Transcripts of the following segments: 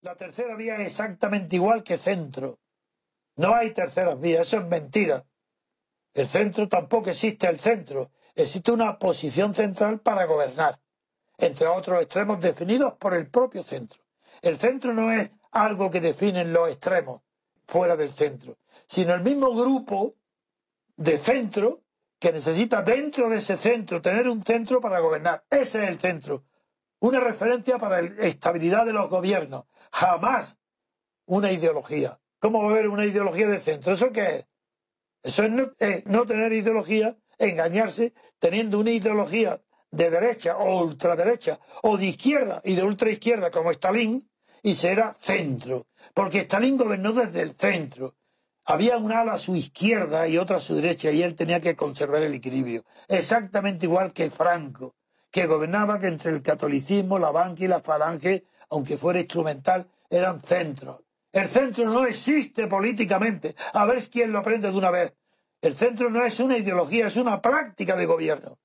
La tercera vía es exactamente igual que centro. No hay terceras vías, eso es mentira. El centro tampoco existe el centro. Existe una posición central para gobernar, entre otros extremos definidos por el propio centro. El centro no es algo que definen los extremos fuera del centro, sino el mismo grupo de centro que necesita dentro de ese centro tener un centro para gobernar. Ese es el centro. Una referencia para la estabilidad de los gobiernos. Jamás una ideología. ¿Cómo va a haber una ideología de centro? ¿Eso qué es? Eso es no, tener ideología, engañarse teniendo una ideología de derecha o ultraderecha o de izquierda y de ultraizquierda como Stalin y será centro. Porque Stalin gobernó desde el centro. Había una ala a su izquierda y otra a su derecha y él tenía que conservar el equilibrio. Exactamente igual que Franco, que gobernaba que entre el catolicismo, la banca y la falange, aunque fuera instrumental, eran centros. El centro no existe políticamente. A ver quién lo aprende de una vez. El centro no es una ideología, es una práctica de gobierno.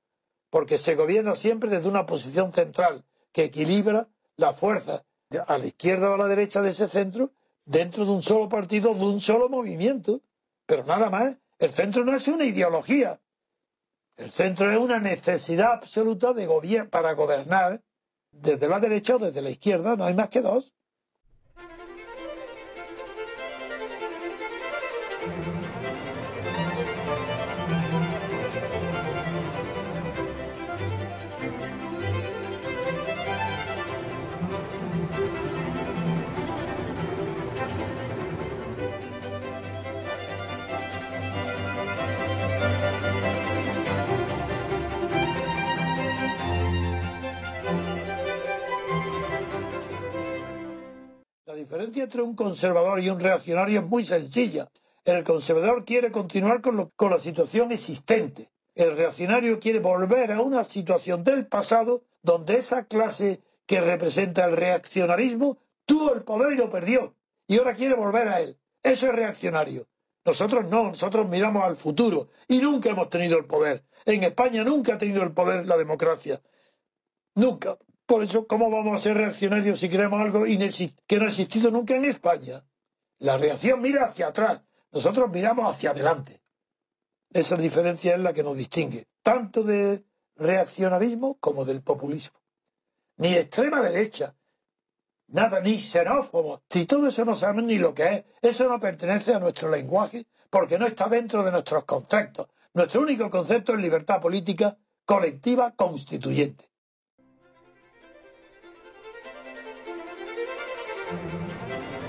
Porque se gobierna siempre desde una posición central que equilibra la fuerza a la izquierda o a la derecha de ese centro dentro de un solo partido, de un solo movimiento. Pero nada más, el centro no es una ideología. El centro es una necesidad absoluta de para gobernar desde la derecha o desde la izquierda, no hay más que dos. Diferencia entre un conservador y un reaccionario es muy sencilla. El conservador quiere continuar con, con la situación existente. El reaccionario quiere volver a una situación del pasado donde esa clase que representa el reaccionarismo tuvo el poder y lo perdió. Y ahora quiere volver a él. Eso es reaccionario. Nosotros no, nosotros miramos al futuro y nunca hemos tenido el poder. En España nunca ha tenido el poder la democracia. Nunca. Por eso, ¿cómo vamos a ser reaccionarios si queremos algo que no ha existido nunca en España? La reacción mira hacia atrás, nosotros miramos hacia adelante. Esa diferencia es la que nos distingue, tanto de reaccionarismo como del populismo. Ni extrema derecha, nada, ni xenófobo. Si todo eso no sabemos ni lo que es, eso no pertenece a nuestro lenguaje porque no está dentro de nuestros conceptos. Nuestro único concepto es libertad política colectiva constituyente. Música